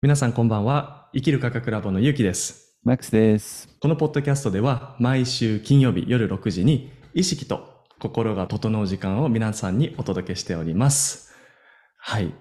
皆さんこんばんは。生きる科学ラボのゆうきです。マックスです。このポッドキャストでは毎週金曜日夜6時に意識と心が整う時間を皆さんにお届けしております。はい。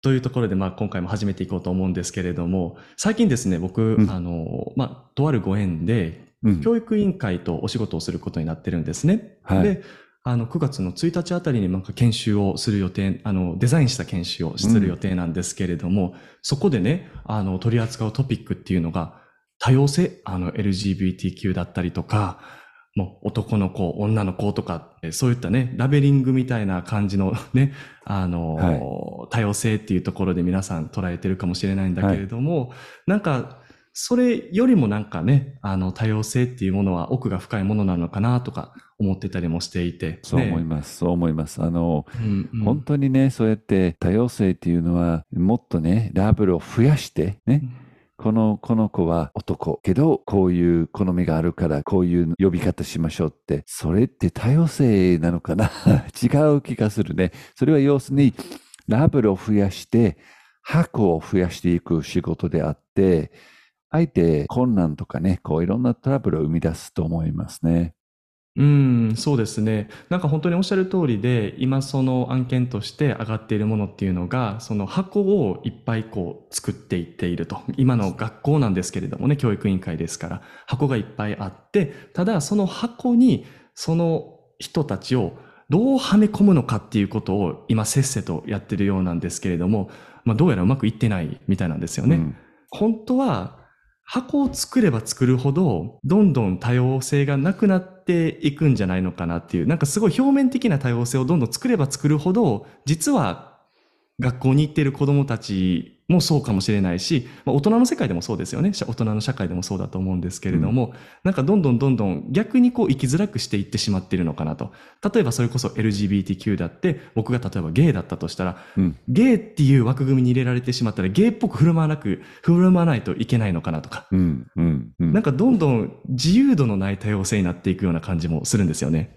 というところで、まあ今回も始めていこうと思うんですけれども、最近ですね、僕、うんあの、まあ、とあるご縁で、うん。教育委員会とお仕事をすることになってるんですね。はいで、あの、9月の1日あたりになんか研修をする予定、あの、デザインした研修をする予定なんですけれども、そこでね、あの、取り扱うトピックっていうのが、多様性、あの、LGBTQ だったりとか、もう男の子、女の子とか、えそういったね、ラベリングみたいな感じのね、あの、はい。多様性っていうところで皆さん捉えてるかもしれないんだけれども、なんか、それよりもなんかね、あの、多様性っていうものは奥が深いものなのかなとか思ってたりもしていて。そう思いまます。そう思います。あの、す。うんうん本当にね、そうやって多様性っていうのは、もっとね、ラベルを増やして、ね、この、この子は男。けど、こういう好みがあるから、こういう呼び方しましょうって、それって多様性なのかな？違う気がするね。それは要するに、ラベルを増やして、箱を増やしていく仕事であって、あえて困難とかね、こういろんなトラブルを生み出すと思いますね。うん、そうですね。なんか本当におっしゃる通りで、今その案件として上がっているものっていうのが、その箱をいっぱいこう作っていっていると。今の学校なんですけれどもね、教育委員会ですから、箱がいっぱいあって、ただその箱にその人たちをどうはめ込むのかっていうことを今せっせとやってるようなんですけれども、まあどうやらうまくいってないみたいなんですよね。うん本当は箱を作れば作るほどどんどん多様性がなくなっっていくんじゃないのかなっていうなんかすごい表面的な多様性をどんどん作れば作るほど実は学校に行っている子どもたちもそうかもしれないし、まあ、大人の世界でもそうですよね。大人の社会でもそうだと思うんですけれども、なんかどんどんどんどん逆にこう生きづらくしていってしまっているのかなと。例えばそれこそ LGBTQ だって僕が例えばゲイだったとしたらうん。ゲイっていう枠組みに入れられてしまったらゲイっぽく振る舞わなく、振る舞わないといけないのかなとか、うんうんうん。なんかどんどん自由度のない多様性になっていくような感じもするんですよね。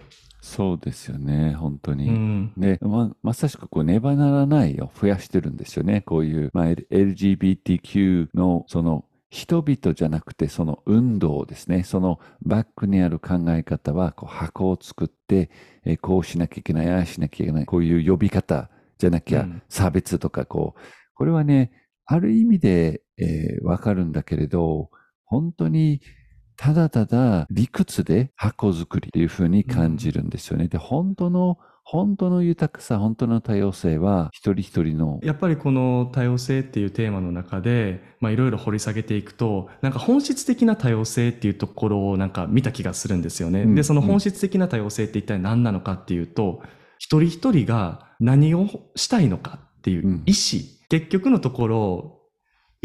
そうですよね、本当うに。ん。で、ま、まさしくこう、ねばならないを増やしてるんですよね。こういう、まあ、LGBTQ のその人々じゃなくて、その運動ですね。そのバックにある考え方は、こう箱を作って、えーこうしなきゃいけない、ああしなきゃいけない、こういう呼び方じゃなきゃうん差別とか、こう、これはね、ある意味で、えーわかるんだけれど、本当にただただ理屈で箱作りっていうふうに感じるんですよね。で、本当の、本当の豊かさ、本当の多様性は一人一人の、やっぱりこの多様性っていうテーマの中で、まあいろいろ掘り下げていくと、なんか本質的な多様性っていうところをなんか見た気がするんですよね。うんで、その本質的な多様性って一体何なのかっていうと、一人一人が何をしたいのかっていううん意思、結局のところ、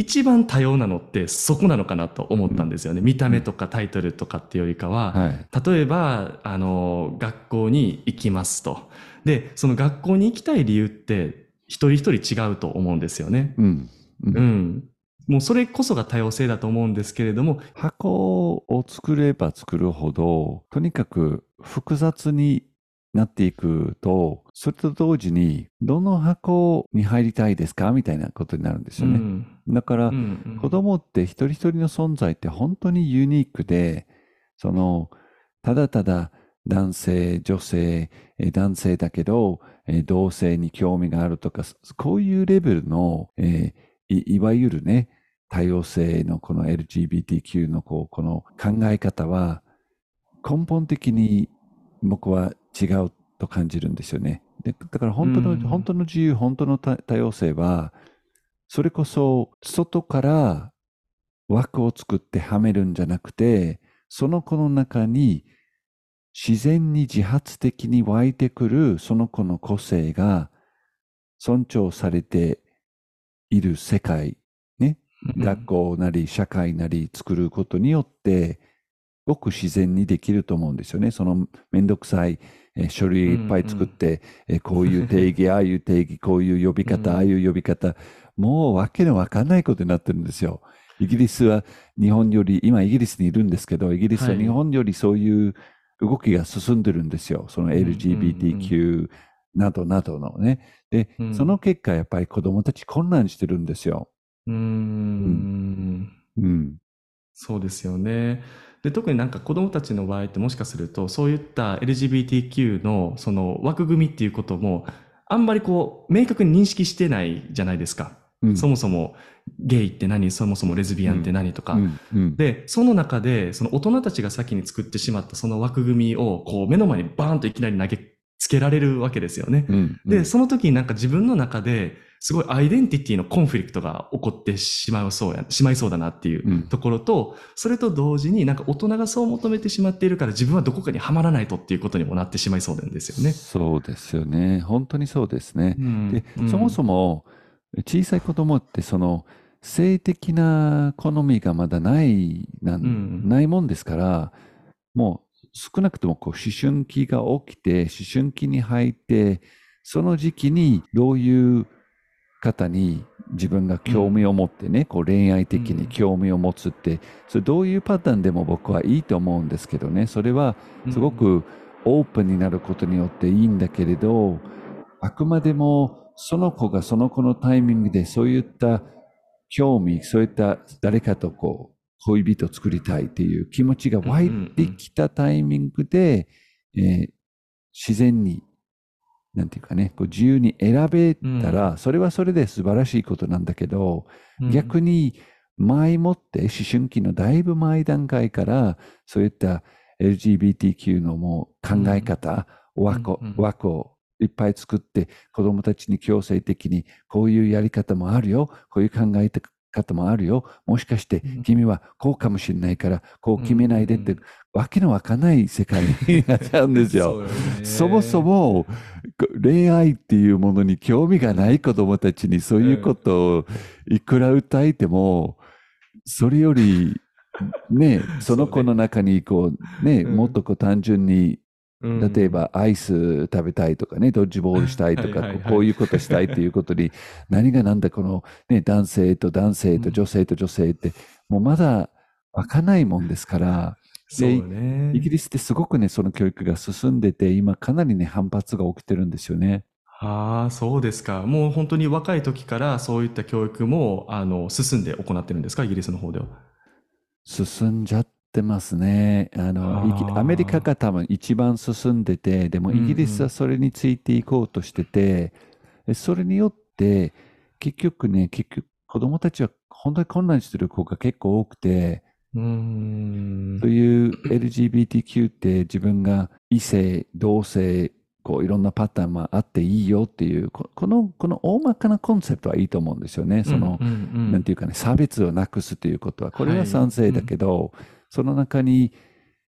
一番多様なのってそこなのかなと思ったんですよね。見た目とかタイトルとかっていうよりかは、はい。例えば、あの、学校に行きますと。で、その学校に行きたい理由って、一人一人違うと思うんですよね。うん。うんうん。もうそれこそが多様性だと思うんですけれども、箱を作れば作るほど、とにかく複雑になっていくと、それと同時に、どの箱に入りたいですか？みたいなことになるんですよね。うん。だから、うんうん。子供って一人一人の存在って本当にユニークで、その、ただただ男性、女性、えー男性だけど、えー同性に興味があるとか、そこういうレベルの、えーい、いわゆるね、多様性のこの LGBTQ のこうこの考え方は、根本的に僕は違うと感じるんですよね。でだから本当の、うん。本当の自由、本当の多多様性は、それこそ外から枠を作ってはめるんじゃなくて、その子の中に自然に自発的に湧いてくるその子の個性が尊重されている世界、ね、学校なり社会なり作ることによって、ごく自然にできると思うんですよね。そのめんどくさい、えー書類いっぱい作って、えーこういう定義、ああいう定義、こういう呼び方、うんああいう呼び方、もうわけのわかんないことになってるんですよ。イギリスは日本より、今イギリスにいるんですけど、イギリスははい日本よりそういう動きが進んでるんですよ。そのんうんうん LGBTQ などなどのね。で、うんその結果やっぱり子供たち混乱してるんですよ。うーん。うん。そうですよね。で、特になんか子供たちの場合ってもしかすると、そういった LGBTQ のその枠組みっていうことも、あんまりこう、明確に認識してないじゃないですか。うんそもそもゲイって何、そもそもレズビアンって何とか。うんうんで、その中で、その大人たちが先に作ってしまったその枠組みを、こう、目の前にバーンといきなり投げつけられるわけですよね。うんで、その時になんか自分の中で、すごいアイデンティティのコンフリクトが起こってしまうそうや、しまいそうだなっていううんところと、それと同時になんか大人がそう求めてしまっているから自分はどこかにはまらないとっていうことにもなってしまいそうなんですよね。そうですよね。本当にそうですね。で、そもそも、も小さい子供ってその性的な好みがまだないなん、うんないもんですからもう少なくともこう思春期が起きて思春期に入ってその時期にどういう方に自分が興味を持ってね、こう恋愛的に興味を持つって、それどういうパターンでも僕はいいと思うんですけどね。それはすごくオープンになることによっていいんだけれど、あくまでもその子がその子のタイミングでそういった興味、そういった誰かとこう恋人を作りたいっていう気持ちが湧いてきたタイミングで、えー自然に、なんていうかね、こう自由に選べたら、それはそれで素晴らしいことなんだけど、逆に、に前もって思春期のだいぶ前段階からそういった LGBTQ のもう考え方、枠をいっぱい作って子どもたちに強制的にこういうやり方もあるよこういう考え方もあるよもしかしてうん。君はこうかもしれないからこう決めないでって、わけのわかんない世界に なっちゃうんですよ。そもそ、もこ恋愛っていうものに興味がない子供たちにそういうことをいくら訴えても、それより、ね、その子の中にこう、ね、うん。もっとこう単純に、うん。例えばアイス食べたいとかね、ドッジボールしたいとか、こういうことしたいっていうことに、何がなんだこの、ね、男性と男性と女性と女性って、もうまだわかんないもんですから、そうよね。イギリスってすごくね、その教育が進んでて、今かなりね、反発が起きてるんですよね。ああ、そうですか。もう本当に若い時からそういった教育も、あの、進んで行ってるんですか？イギリスの方では。進んじゃってますね。あの、アメリカが多分一番進んでて、でもうんうんイギリスはそれについていこうとしてて、でそれによって、結局ね、結局子供たちは本当に混乱してる子が結構多くて、うーん。そう。いう LGBTQ って自分が異性、同性、こういろんなパターンもあっていいよっていう、ここの、この大まかなコンセプトはいいと思うんですよね。その、うんうん。うんなんていうかね、差別をなくすということは、これははい賛成だけど、その中に、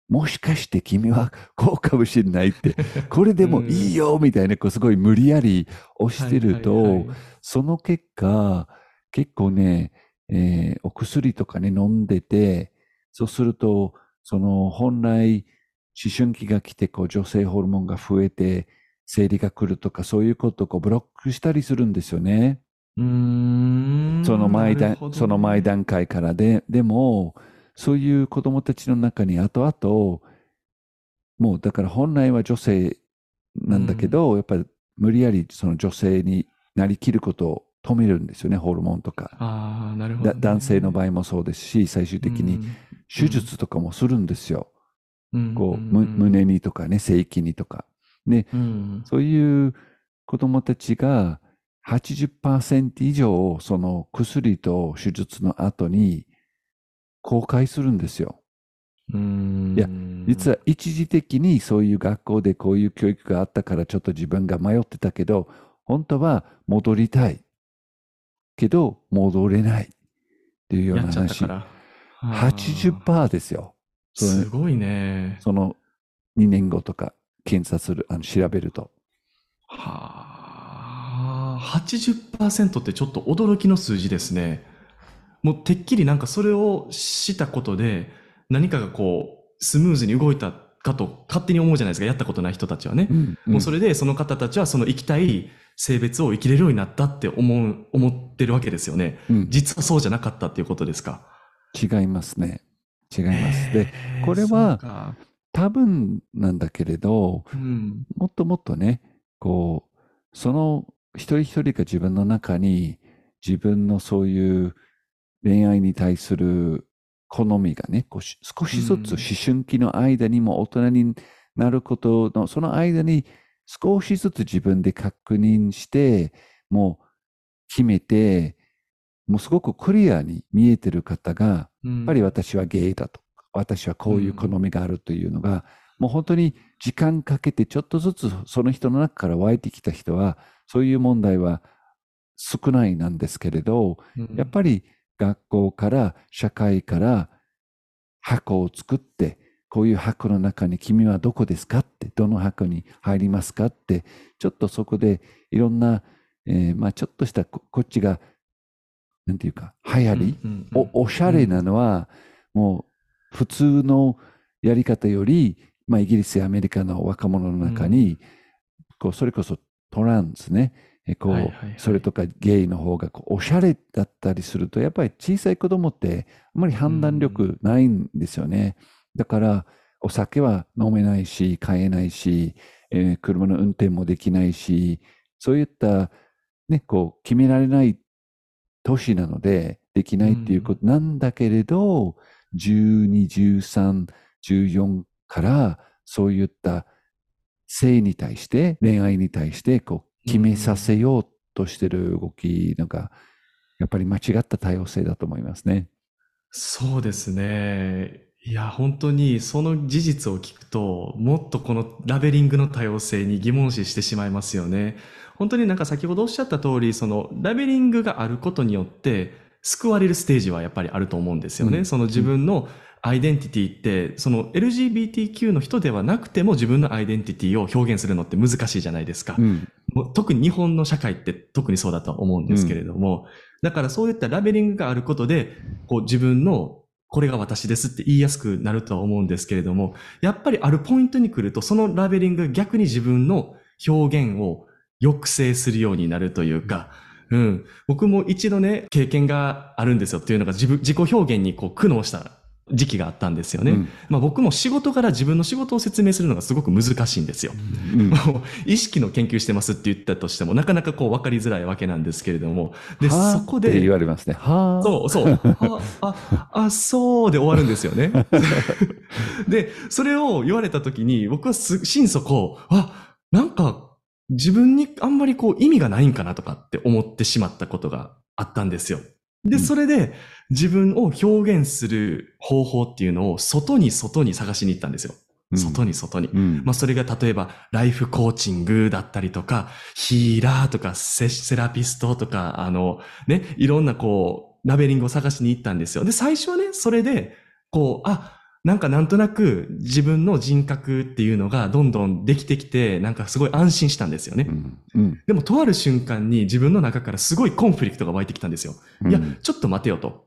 もしかして君はこうかもしれないって、これでもいいよみたいな、こうすごい無理やり押してると、はいはいはい。その結果、結構ね、えーお薬とかね、飲んでて、そうすると、その本来、思春期が来て、こう女性ホルモンが増えて、生理が来るとか、そういうことをこうブロックしたりするんですよね。うーん。その前段、ねその前段階からで、でも、そういう子供たちの中に後々、もうだから本来は女性なんだけど、やっぱり無理やりその女性になりきることを止めるんですよね、ホルモンとか。ああ、なるほど、だ男性の場合もそうですし、最終的に手術とかもするんですよ。うん、こう、胸にとかね、正規にとか。で、うんそういう子供たちが80%以上、その薬と手術の後に後悔するんですよ。うんいや実は一時的にそういう学校でこういう教育があったからちょっと自分が迷ってたけど、本当は戻りたい。けど、戻れない。っていうようやな話。っちゃったから。あー80%ですよ。すごいね。その2年後とか検査する、あの調べると。はあ、80%ってちょっと驚きの数字ですね。もうてっきりなんかそれをしたことで何かがこうスムーズに動いたかと勝手に思うじゃないですか。やったことない人たちはね。もうそれ、れでその方たちはその生きたい性別を生きれるようになったって思う、思ってるわけですよね。うん実はそうじゃなかったっていうことですか？違いますね。違います。で、これは多分なんだけれど、うん。もっともっとね、こう、その一人一人が自分の中に自分のそういう恋愛に対する好みがね、こうし少しずつ思春期の間にも大人になることの、その間に少しずつ自分で確認して、もう決めて、もうすごくクリアに見えてる方が、ややっぱり私はゲイだとか、私はこういう好みがあるというのが、もう本当に時間かけてちょっとずつその人の中から湧いてきた人は、そういう問題は少ないなんですけれど、やっぱり学校から社会から箱を作って、こういう箱の中に君はどこですかって、どの箱に入りますかって、ちょっとそこでいろんな、えーまあちょっとしたここっちが、なんていうか、流行り、おおしゃれなのは、もう普通のやり方より、まあ、イギリスやアメリカの若者の中に、こうそれこそトランスね、えこうはいはいはい。それとかゲイの方がこうおしゃれだったりすると、やっぱり小さい子供ってあまり判断力ないんですよね。だから、お酒は飲めないし、買えないし、えー車の運転もできないし、そういった、ね、こう決められない年なので、できないっていうことなんだけれど、12、13、14から、そういった性に対して、恋愛に対して、こう、決めさせようとしてる動き、なんか、やっぱり間違った多様性だと思いますね。そうですね。いや、本当にその事実を聞くと、もっとこのラベリングの多様性に疑問視してしまいますよね。本当になんか先ほどおっしゃった通り、そのラベリングがあることによって、救われるステージはやっぱりあると思うんですよね。うんその自分のアイデンティティって、その LGBTQ の人ではなくても自分のアイデンティティを表現するのって難しいじゃないですか。うん。特に日本の社会って特にそうだとは思うんですけれども、だからそういったラベリングがあることで、こう自分のこれが私ですって言いやすくなるとは思うんですけれども、やっぱりあるポイントに来ると、そのラベリングが逆に自分の表現を抑制するようになるというか、うん。僕も一度ね、経験があるんですよっていうのが自分、自己表現にこう苦悩した時期があったんですよね。うんまあ僕も仕事から自分の仕事を説明するのがすごく難しいんですよ。うん 意識の研究してますって言ったとしても、なかなかこう分かりづらいわけなんですけれども。で、はあそこって言で、われますね。はあ。そうそう、あ、あ、あ、そうで終わるんですよね。で、それを言われた時に、僕はす心底、あ、なんか自分にあんまりこう意味がないんかなとかって思ってしまったことがあったんですよ。で、うんそれで自分を表現する方法っていうのを外に外に探しに行ったんですよ。うん外に外に。うん。まあ、それが例えば、ライフコーチングだったりとか、ヒーラーとか、セセラピストとか、あの、ね、いろんなこう、ラベリングを探しに行ったんですよ。で、最初はね、それで、こう、あ、なんかなんとなく自分の人格っていうのがどんどんできてきて、なんかすごい安心したんですよね。うんうんでも、とある瞬間に自分の中からすごいコンフリクトが湧いてきたんですよ。いや、ちょっと待てよと。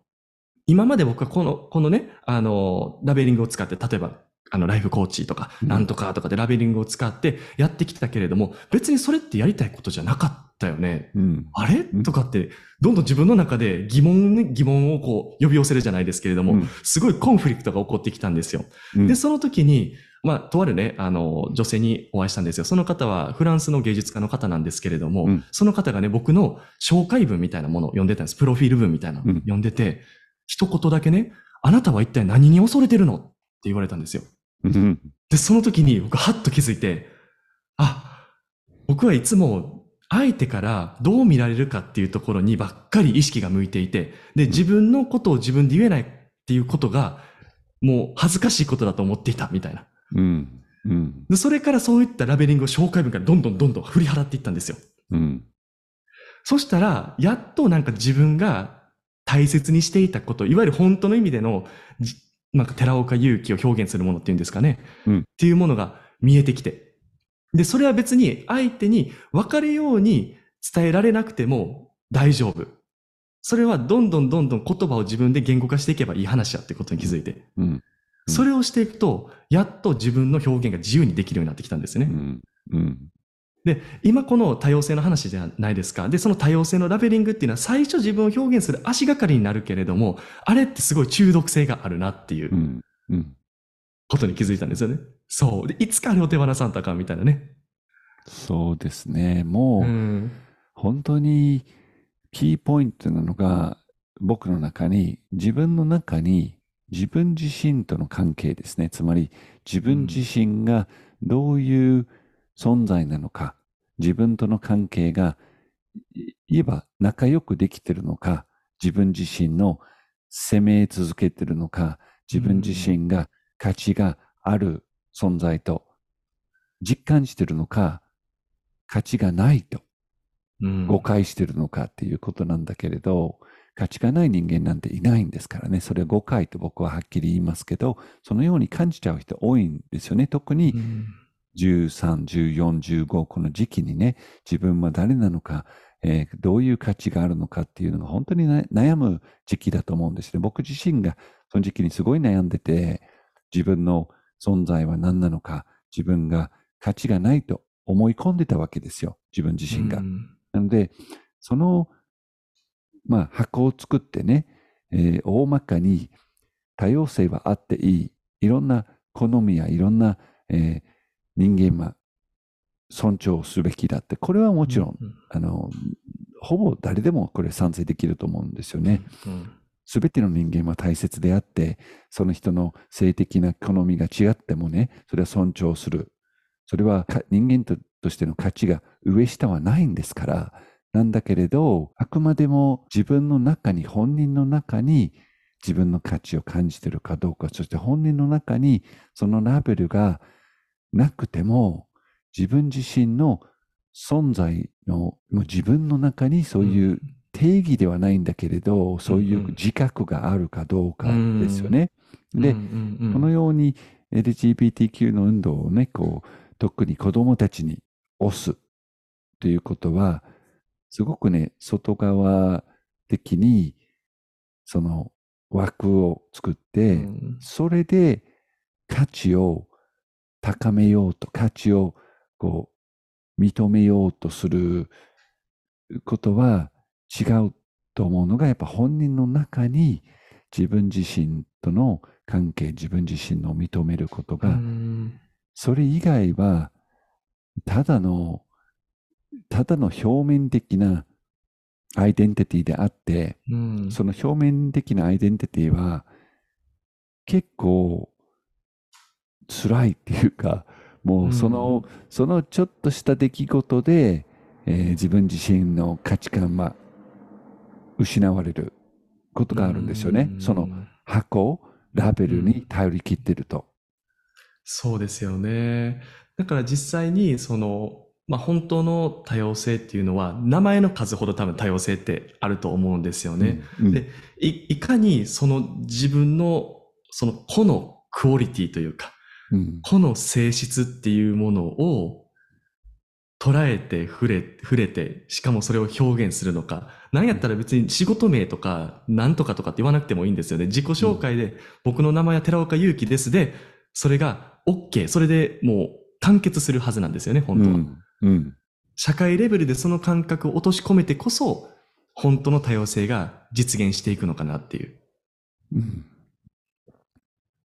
今まで僕はこの、このね、あの、ラベリングを使って、例えば、あの、ライフコーチとか、うんなんとかとかでラベリングを使ってやってきたけれども、別にそれってやりたいことじゃなかったよね。うんあれ？うんとかって、どんどん自分の中で疑問ね、疑問をこう、呼び寄せるじゃないですけれども、うんすごいコンフリクトが起こってきたんですよ。うんで、その時に、まあ、とあるね、あの、女性にお会いしたんですよ。その方はフランスの芸術家の方なんですけれども、うんその方がね、僕の紹介文みたいなものを読んでたんです。プロフィール文みたいなのをうん読んでて、一言だけね、あなたは一体何に恐れてるの？って言われたんですよ。うんで、その時に僕はっと気づいて、あ、僕はいつも相手からどう見られるかっていうところにばっかり意識が向いていて、で、自分のことを自分で言えないっていうことが、もう恥ずかしいことだと思っていたみたいな。うんうんで、それからそういったラベリングを紹介文からどんどんどんどん振り払っていったんですよ。うんそしたら、やっとなんか自分が大切にしていたこと、いわゆる本当の意味での、じなんか寺岡勇気を表現するものっていうんですかね。うんっていうものが見えてきて。で、それは別に相手に分かるように伝えられなくても大丈夫。それはどんどんどんどん言葉を自分で言語化していけばいい話やってことに気づいて。うんそれをしていくと、やっと自分の表現が自由にできるようになってきたんですね。うんうんで、今この多様性の話じゃないですか。で、その多様性のラベリングっていうのは最初自分を表現する足がかりになるけれども、あれってすごい中毒性があるなっていううんうんことに気づいたんですよね。そう。で、いつかあれを手放さんとあかんみたいなね。そうですね。もう、ん。本当にキーポイントなのが、僕の中に、自分の中に、自分自身との関係ですね。つまり、自分自身がどういう存在なのか、自分との関係が、いえば仲良くできてるのか、自分自身の責め続けてるのか、自分自身が価値がある存在と実感してるのか、価値がないと誤解してるのかっていうことなんだけれど、価値がない人間なんていないんですからね。それは誤解と僕ははっきり言いますけど、そのように感じちゃう人多いんですよね。特に13、14、15、この時期にね、自分は誰なのか、えー、どういう価値があるのかっていうのが本当に悩む時期だと思うんですね。僕自身がその時期にすごい悩んでて、自分の存在は何なのか、自分が価値がないと思い込んでたわけですよ。自分自身が。なので、そのまあ、箱を作ってね、えー、大まかに多様性はあっていい。いろんな好みやいろんな、えー、人間は尊重すべきだって、これはもちろん、うんうん、あの、ほぼ誰でもこれ賛成できると思うんですよね。す、べ、ん、ての人間は大切であって、その人の性的な好みが違ってもね、それは尊重する。それは人間としての価値が上下はないんですから、なんだけれど、あくまでも自分の中に、本人の中に自分の価値を感じているかどうか、そして本人の中にそのラベルがなくても、自分自身の存在の、もう自分の中にそういう定義ではないんだけれど、うん、そういう自覚があるかどうかですよね。うん、で、うんうんうん、このように LGBTQ の運動をね、こう、特に子供たちに押すということは、すごくね、外側的に、その枠を作って、うん、それで価値を高めようと、価値をこう認めようとすることは違うと思うのが、やっぱ本人の中に自分自身との関係、自分自身の認めることが、うん、それ以外は、ただのただの表面的なアイデンティティであって、うん、その表面的なアイデンティティは結構辛いっていうか、もうその、うん、そのちょっとした出来事で、えー、自分自身の価値観は失われることがあるんですよね。うん、その箱、ラベルに頼り切ってると。そうですよね。だから実際にそのまあ、本当の多様性っていうのは名前の数ほど多分多様性ってあると思うんですよね。うんうん、でいいかにその自分のその個のクオリティというか、うん、個の性質っていうものを捉えて触れ触れてしかもそれを表現するのか。何やったら別に仕事名とか何とかとかって言わなくてもいいんですよね。自己紹介で、僕の名前は寺岡祐樹ですでそれが OK それでもう完結するはずなんですよね本当は。うん、社会レベルでその感覚を落とし込めてこそ、本当の多様性が実現していくのかなっていう、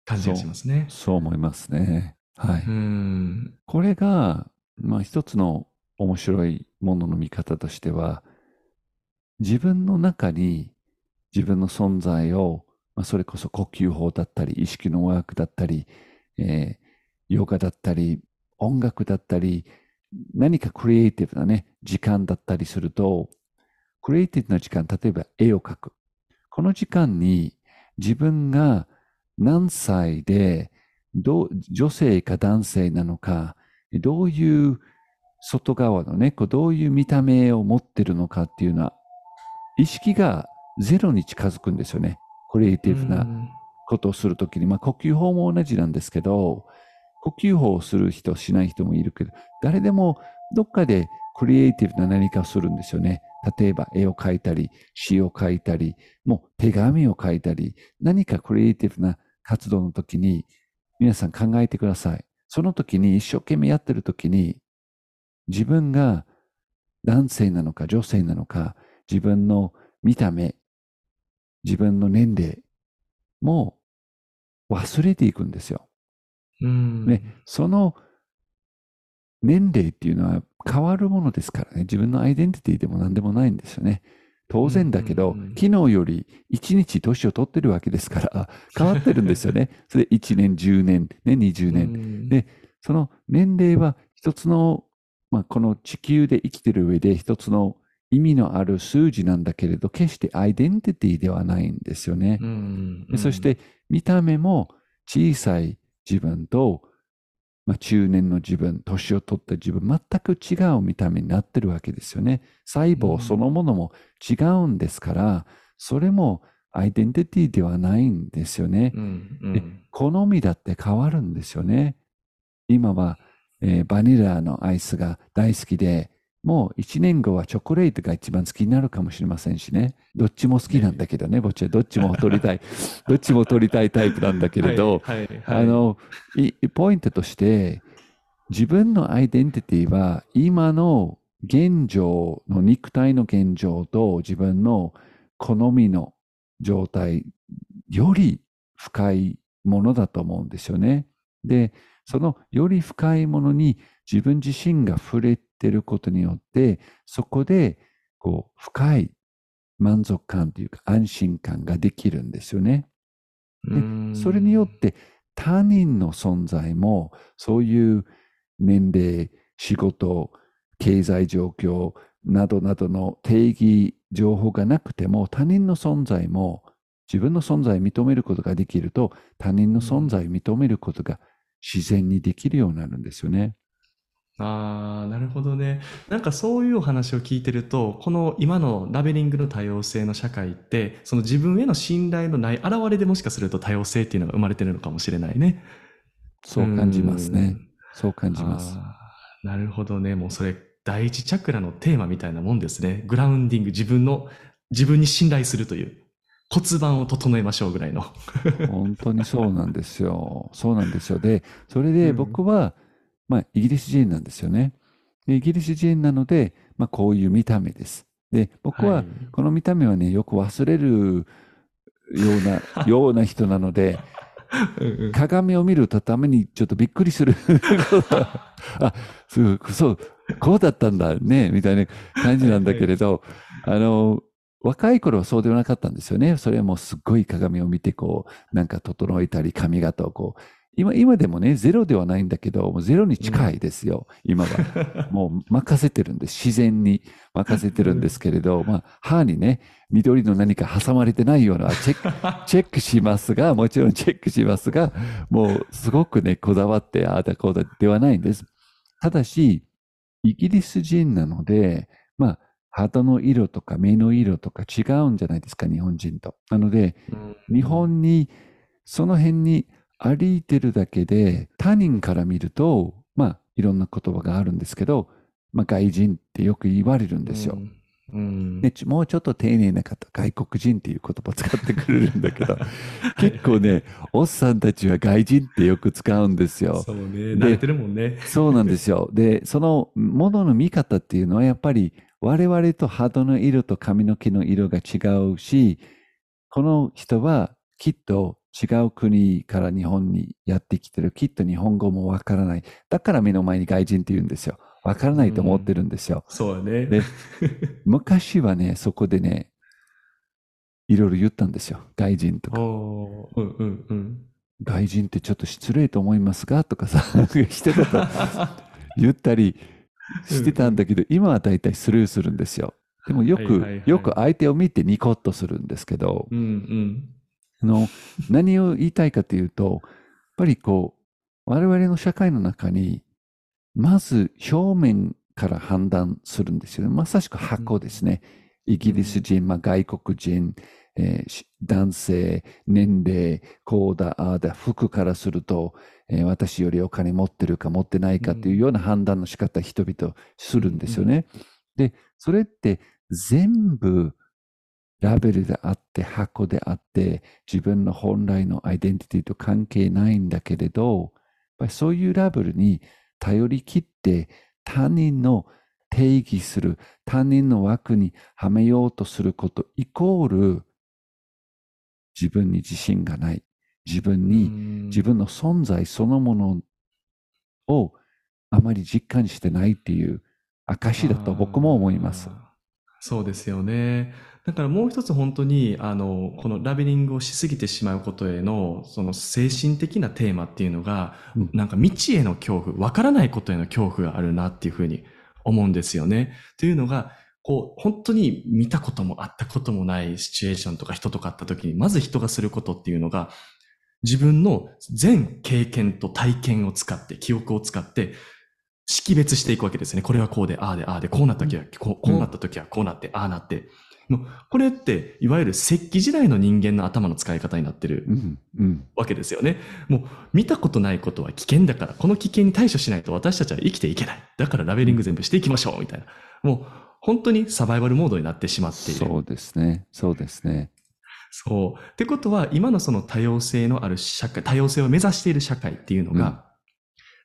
感じがしますね。そう思いますね。はい。これが、まあ一つの面白いものの見方としては、自分の中に自分の存在を、まあ、それこそ呼吸法だったり、意識のワークだったり、えー、ヨガだったり、音楽だったり、何かクリエイティブなね、時間だったりすると、クリエイティブな時間、例えば絵を描く。この時間に自分が何歳で、どう女性か男性なのか、どういう外側のね、どういう見た目を持ってるのかっていうのは、意識がゼロに近づくんですよね。クリエイティブなことをするときに。まあ、呼吸法も同じなんですけど、呼吸法をする人、しない人もいるけど、誰でもどっかでクリエイティブな何かをするんですよね。例えば絵を描いたり、詩を書いたり、もう手紙を書いたり、何かクリエイティブな活動の時に、皆さん考えてください。その時に一生懸命やってる時に、自分が男性なのか女性なのか、自分の見た目、自分の年齢も忘れていくんですよ。ね、その年齢っていうのは変わるものですからね、自分のアイデンティティでも何でもないんですよね。当然だけど、うんうんうん昨日より1日年を取ってるわけですから、変わってるんですよね。それで1年、10年、ね、20年。年でその年齢は一つの、まあ、この地球で生きてる上で一つの意味のある数字なんだけれど、決してアイデンティティではないんですよね。うんでそして見た目も小さい自分と、まあ、中年の自分、年を取った自分、全く違う見た目になってるわけですよね。細胞そのものも違うんですから、それもアイデンティティではないんですよね。うんうんで好みだって変わるんですよね。今は、えーバニラのアイスが大好きで、もう1年後はチョコレートが一番好きになるかもしれませんしね。どっちも好きなんだけどね、ぼっちはどっちも取りたい、どっちも取りたいタイプなんだけれど、はいはいはいあの、いポイントとして、自分のアイデンティティは今の現状の肉体の現状と自分の好みの状態より深いものだと思うんですよね。で、そのより深いものに自分自身が触れてることによって、そこでこう深い満足感というか安心感ができるんですよね。うんそれによって他人の存在もそういう年齢、仕事、経済状況などなどの定義、情報がなくても他人の存在も自分の存在を認めることができると他人の存在を認めることが自然にできるようになるんですよね。ああ、なるほどね。なんかそういうお話を聞いてると、この今のラベリングの多様性の社会って、その自分への信頼のない現れでもしかすると多様性っていうのが生まれてるのかもしれないね。そう感じますねうん。そう感じます。なるほどね。もうそれ、第一チャクラのテーマみたいなもんですね。グラウンディング、自分の、自分に信頼するという。骨盤を整えましょうぐらいの。本当にそうなんですよ。そうなんですよ。で、それで僕は、まあ、イギリス人なんですよね。でイギリス人なので、まあ、こういう見た目です。で、僕は、この見た目はね、よく忘れるような、ような人なので、うんうん鏡を見るとためにちょっとびっくりする。あ、そう、そう、こうだったんだね、みたいな感じなんだけれど、あの、若い頃はそうではなかったんですよね。それはもうすっごい鏡を見て、こう、なんか整えたり、髪型をこう、今、今でもね、ゼロではないんだけど、もうゼロに近いですよ、今は。もう任せてるんです。自然に任せてるんですけれど、まあ、歯にね、緑の何か挟まれてないようなチェック、チェックしますが、もちろんチェックしますが、もうすごくね、こだわって、ああだこうだではないんです。ただし、イギリス人なので、まあ、肌の色とか目の色とか違うんじゃないですか、日本人と。なので、日本に、その辺に歩いてるだけで、他人から見ると、まあ、いろんな言葉があるんですけど、まあ、外人ってよく言われるんですよ。うん。でちもうちょっと丁寧な方、外国人っていう言葉使ってくれるんだけど、結構ね、おっさんたちは外人ってよく使うんですよ。そうね。慣れてるもんね。そうなんですよ。で、そのものの見方っていうのはやっぱり我々と肌の色と髪の毛の色が違うし、この人はきっと違う国から日本にやってきてる。きっと日本語もわからない。だから目の前に外人って言うんですよ。わからないと思ってるんですよ。そうだね。で昔はね、そこでね、いろいろ言ったんですよ。外人とか。うんうんうん。外人ってちょっと失礼と思いますがとかさ、してたと言ったりしてたんだけど、今はだいたいスルーするんですよ。でもよく、はいはいはいよく相手を見てニコッとするんですけど、うんうん。あの何を言いたいかというと、やっぱりこう、我々の社会の中に、まず表面から判断するんですよね。まさしく箱ですね。イギリス人、まあ、外国人、えーし男性、年齢、こうだ、ああだ、服からすると、えー私よりお金持ってるか持ってないかというような判断の仕方、人々するんですよね。で、それって全部ラベルであって、箱であって、自分の本来のアイデンティティと関係ないんだけれど、やっぱりそういうラベルに頼り切って他人の定義する、他人の枠にはめようとすることイコール自分に自信がない。自分に、自分の存在そのものをあまり実感してないっていう証だと僕も思います。そうですよね。だからもう一つ本当に、あの、このラベリングをしすぎてしまうことへの、その精神的なテーマっていうのが、うんなんか未知への恐怖、わからないことへの恐怖があるなっていうふうに思うんですよね。というのが、こう、本当に見たこともあったこともないシチュエーションとか人とかあった時に、まず人がすることっていうのが、自分の全経験と体験を使って、記憶を使って、識別していくわけですね。これはこうで、ああで、ああで、こうなった時は、こうこうなった時はこうなって、ああなって。もうこれって、いわゆる石器時代の人間の頭の使い方になってる。わけですよね。もう見たことないことは危険だから、この危険に対処しないと私たちは生きていけない。だからラベリング全部していきましょうみたいな。もう本当にサバイバルモードになってしまっている。そうですね。そうですね。そう。ってことは、今のその多様性のある社会、多様性を目指している社会っていうのが、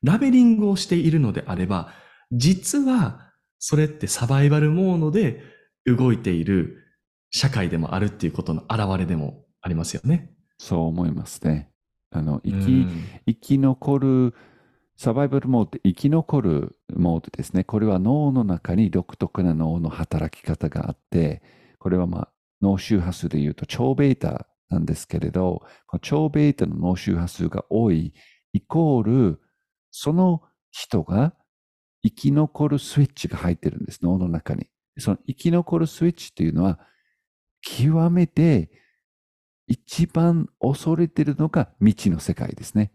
ラベリングをしているのであれば、実は、それってサバイバルモードで動いている社会でもあるっていうことの表れでもありますよね。そう思いますね。あの、生き、うん生き残る、サバイバルモード生き残るモードですね。これは脳の中に独特な脳の働き方があって、これはまあ脳周波数で言うと超ベータなんですけれど、超ベータの脳周波数が多いイコール、その人が生き残るスイッチが入ってるんです、脳の中に。その生き残るスイッチっていうのは、極めて一番恐れてるのが未知の世界ですね。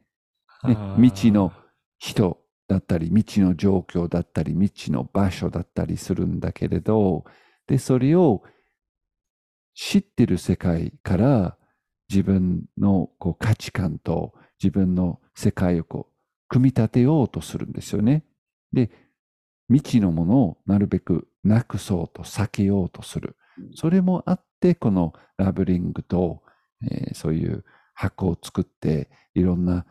ね未知の人だったり、未知の状況だったり、未知の場所だったりするんだけれど、で、それを知ってる世界から自分のこう価値観と自分の世界をこう組み立てようとするんですよね。で、未知のものをなるべくなくそうと避けようとする。それもあって、このラブリングと、えーそういう箱を作って、いろんな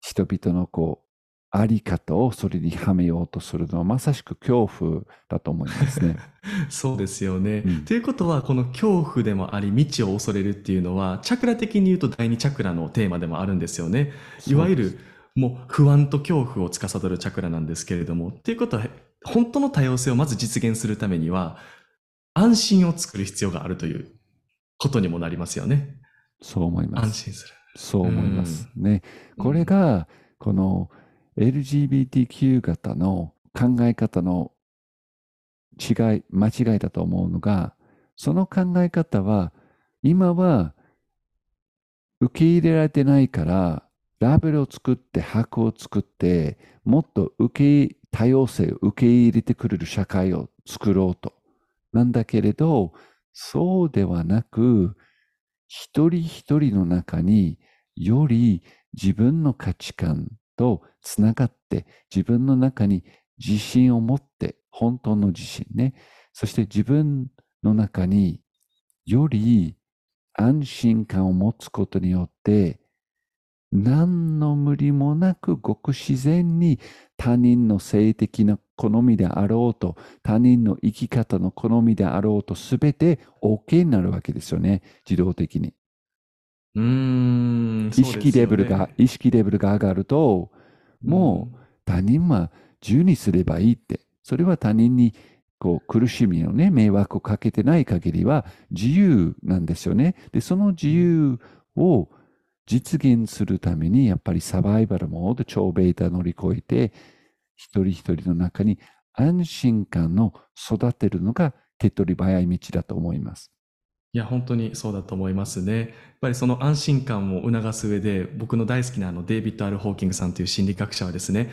人々のこう、あり方をそれにはめようとするのはまさしく恐怖だと思いますね。そうですよね。うんということは、この恐怖でもあり、未知を恐れるっていうのは、チャクラ的に言うと第二チャクラのテーマでもあるんですよね。いわゆる、もう不安と恐怖を司るチャクラなんですけれども、っていうことは、本当の多様性をまず実現するためには、安心を作る必要があるということにもなりますよね。そう思います。安心する。そう思いますね。これが、この LGBTQ 型の考え方の違い、間違いだと思うのが、その考え方は、今は受け入れられてないから、ラベルを作って、箱を作って、もっと受け、多様性を受け入れてくれる社会を作ろうと。なんだけれど、そうではなく、一人一人の中により自分の価値観とつながって自分の中に自信を持って本当の自信ねそして自分の中により安心感を持つことによって何の無理もなくごく自然に他人の性的な好みであろうと他人の生き方の好みであろうと全て OK になるわけですよね自動的に。うーん、意識レベルが、意識レベルが上がると、もう他人は自由にすればいいって、それは他人にこう苦しみをね、迷惑をかけてない限りは自由なんですよね。で、その自由を実現するために、やっぱりサバイバルモード、超ベータ乗り越えて、一人一人の中に安心感を育てるのが手っ取り早い道だと思います。いや、本当にそうだと思いますね。やっぱりその安心感を促す上で、僕の大好きなあのデイビッド・アル・ホーキングさんという心理学者はですね、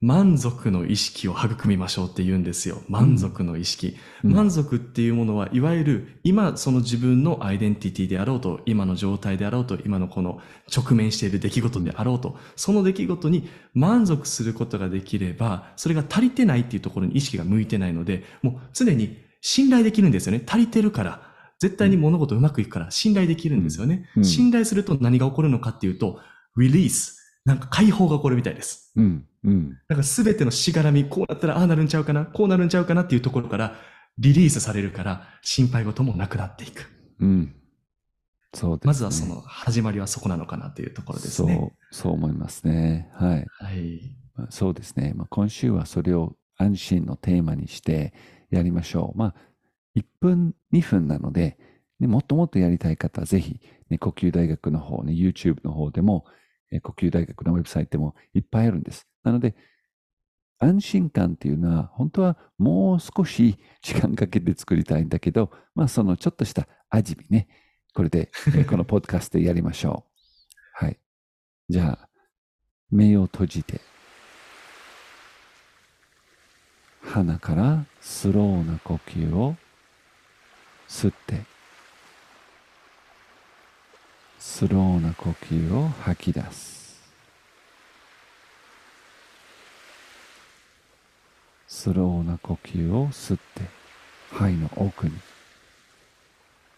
満足の意識を育みましょうって言うんですよ。満足の意識。うん満足っていうものは、いわゆる今その自分のアイデンティティであろうと、今の状態であろうと、今のこの直面している出来事であろうと、その出来事に満足することができれば、それが足りてないっていうところに意識が向いてないので、もう常に信頼できるんですよね。足りてるから。絶対に物事うまくいくから信頼できるんですよね。うん信頼すると何が起こるのかっていうと、リリース。なんか解放が起こるみたいです。うん、うん、なんか全てのしがらみ、こうなったらああなるんちゃうかな、こうなるんちゃうかなっていうところからリリースされるから心配事もなくなっていく。うん。そうですね。まずはその始まりはそこなのかなというところですね。そう、そう思いますね。はい。はい。まあそうですね。まあ、今週はそれを安心のテーマにしてやりましょう。まあ、1分、2分なので、ね、もっともっとやりたい方はぜひ、ね、呼吸大学の方ね、YouTube の方でも、え呼吸大学のウェブサイトでもいっぱいあるんです。なので、安心感っていうのは、本当はもう少し時間かけて作りたいんだけど、まあそのちょっとした味見ね、これで、え このポッドキャストでやりましょう。はい。じゃあ、目を閉じて、鼻からスローな呼吸を吸って、スローな呼吸を吐き出す。スローな呼吸を吸って、肺の奥に。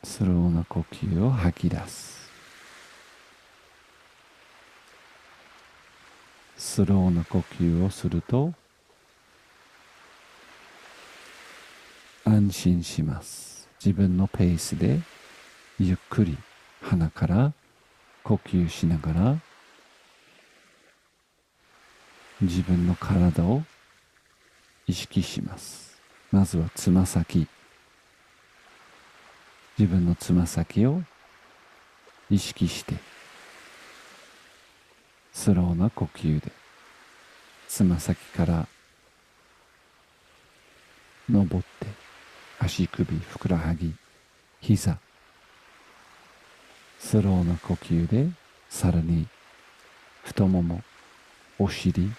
スローな呼吸を吐き出す。スローな呼吸をすると、安心します。自分のペースでゆっくり鼻から呼吸しながら自分の体を意識します。まずはつま先。自分のつま先を意識してスローな呼吸でつま先から登って足首、ふくらはぎ、膝スローな呼吸でさらに太もも、お尻、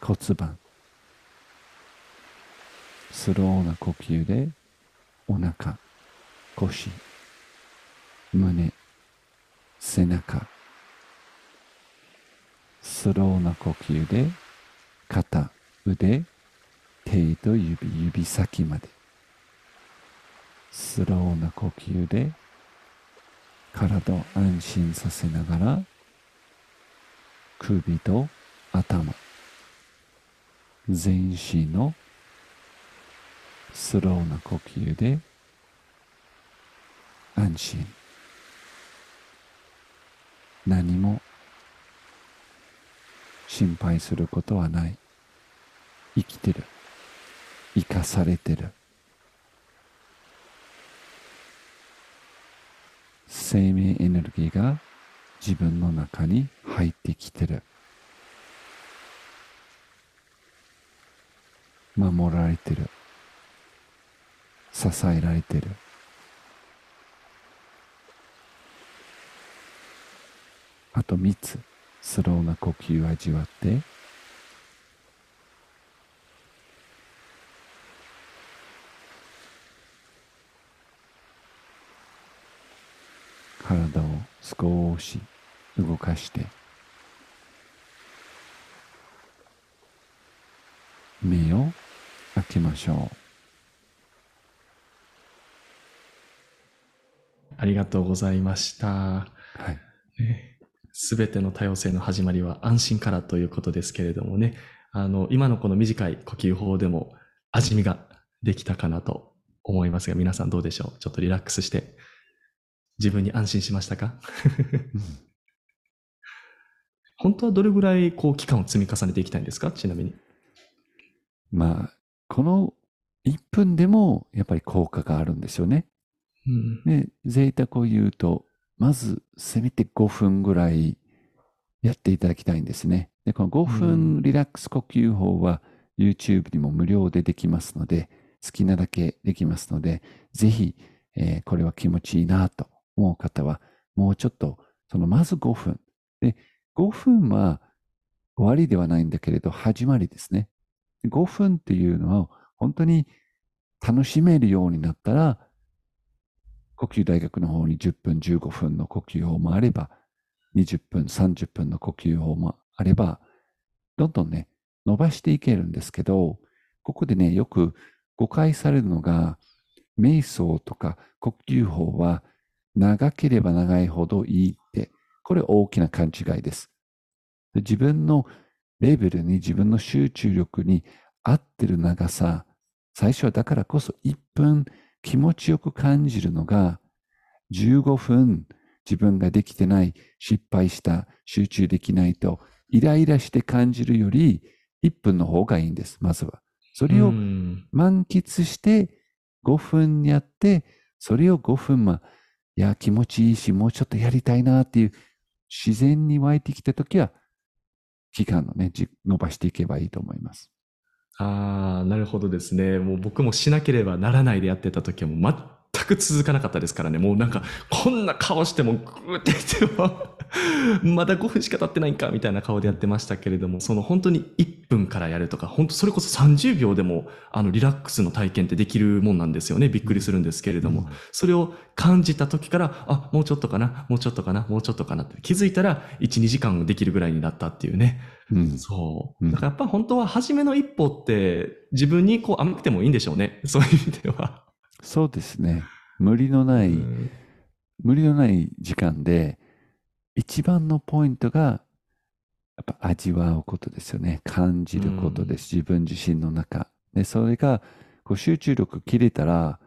骨盤。スローな呼吸でお腹、腰、胸、背中。スローな呼吸で肩、腕、手と指、指先まで。スローな呼吸で体を安心させながら首と頭全身のスローな呼吸で安心。何も心配することはない。生きてる。生かされてる。生命エネルギーが自分の中に入ってきてる。守られてる。支えられてる。あと3つ。スローな呼吸を味わって体を少し動かして目を開けましょう。ありがとうございました。はい。すべての多様性の始まりは安心からということですけれどもね、あの、今のこの短い呼吸法でも味見ができたかなと思いますが、皆さんどうでしょう？ちょっとリラックスして、自分に安心しましたか？本当はどれぐらいこう期間を積み重ねていきたいんですか？ちなみに。まあこの1分でもやっぱり効果があるんですよねうん。で、贅沢を言うと、まずせめて5分ぐらいやっていただきたいんですね。で、この5う分リラックス呼吸法は YouTube にも無料でできますので、好きなだけできますので、ぜひ、えーこれは気持ちいいなと思う方は、もうちょっと、そのまず5分。で、5分は終わりではないんだけれど、始まりですね。5分っていうのは、本当に楽しめるようになったら、呼吸大学の方に10分、15分の呼吸法もあれば、20分、30分の呼吸法もあれば、どんどんね、伸ばしていけるんですけど、ここでね、よく誤解されるのが、瞑想とか呼吸法は長ければ長いほどいいって、これ大きな勘違いです。で自分のレベルに自分の集中力に合ってる長さ、最初はだからこそ1分気持ちよく感じるのが、15分自分ができてない、失敗した、集中できないと、イライラして感じるより、1分の方がいいんです、まずは。それをうん満喫して5分やって、それを5分ま、いや、気持ちいいし、もうちょっとやりたいなっていう、自然に湧いてきたときは、期間をね、伸ばしていけばいいと思います。ああ、なるほどですね。もう僕もしなければならないでやってた時はもう全く続かなかったですからね。もうなんか、こんな顔してもグーって言っても、まだ5分しか経ってないんかみたいな顔でやってましたけれども、その本当に1分からやるとか、本当それこそ30秒でもあのリラックスの体験ってできるもんなんですよね。びっくりするんですけれども。それを感じた時から、あ、もうちょっとかな、もうちょっとかな、もうちょっとかなって気づいたら1、2時間できるぐらいになったっていうね。うん。そう。うんだからやっぱ本当は初めの一歩って自分にこう甘くてもいいんでしょうね。そういう意味では。そうですね。無理のない、うん無理のない時間で、一番のポイントが、やっぱ味わうことですよね。感じることです。自分自身の中。で、それが、こう集中力切れたら、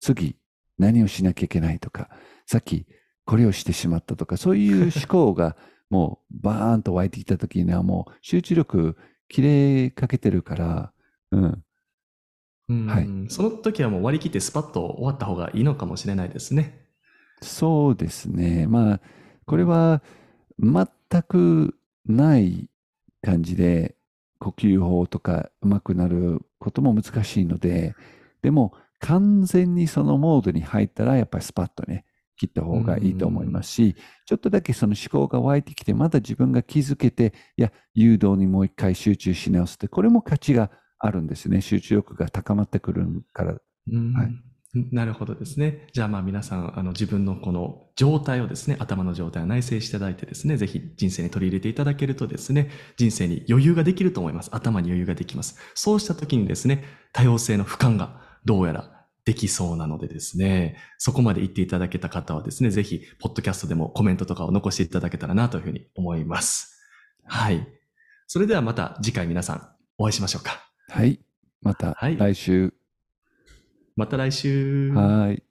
次、何をしなきゃいけないとか、さっき、これをしてしまったとか、そういう思考が、もう、バーンと湧いてきた時には、もう、集中力切れかけてるから、うん。うんはいその時はもう割り切ってスパッと終わった方がいいのかもしれないですね。そうですね。まあ、これは全くない感じで、呼吸法とか上手くなることも難しいので、でも完全にそのモードに入ったら、やっぱりスパッとね、切った方がいいと思いますし、ちょっとだけその思考が湧いてきて、まだ自分が気づけて、いや、誘導にもう一回集中し直すって、これも価値があるんですね。集中力が高まってくるから。うんはいなるほどですね。じゃあまあ皆さん、あの自分のこの状態をですね、頭の状態を内省していただいてですね、ぜひ人生に取り入れていただけるとですね、人生に余裕ができると思います。頭に余裕ができます。そうした時にですね、多様性の俯瞰がどうやらできそうなのでですね、そこまで言っていただけた方はですね、ぜひ、ポッドキャストでもコメントとかを残していただけたらなというふうに思います。はい。それではまた次回皆さんお会いしましょうか。はい。またはい来週。また来週。はい。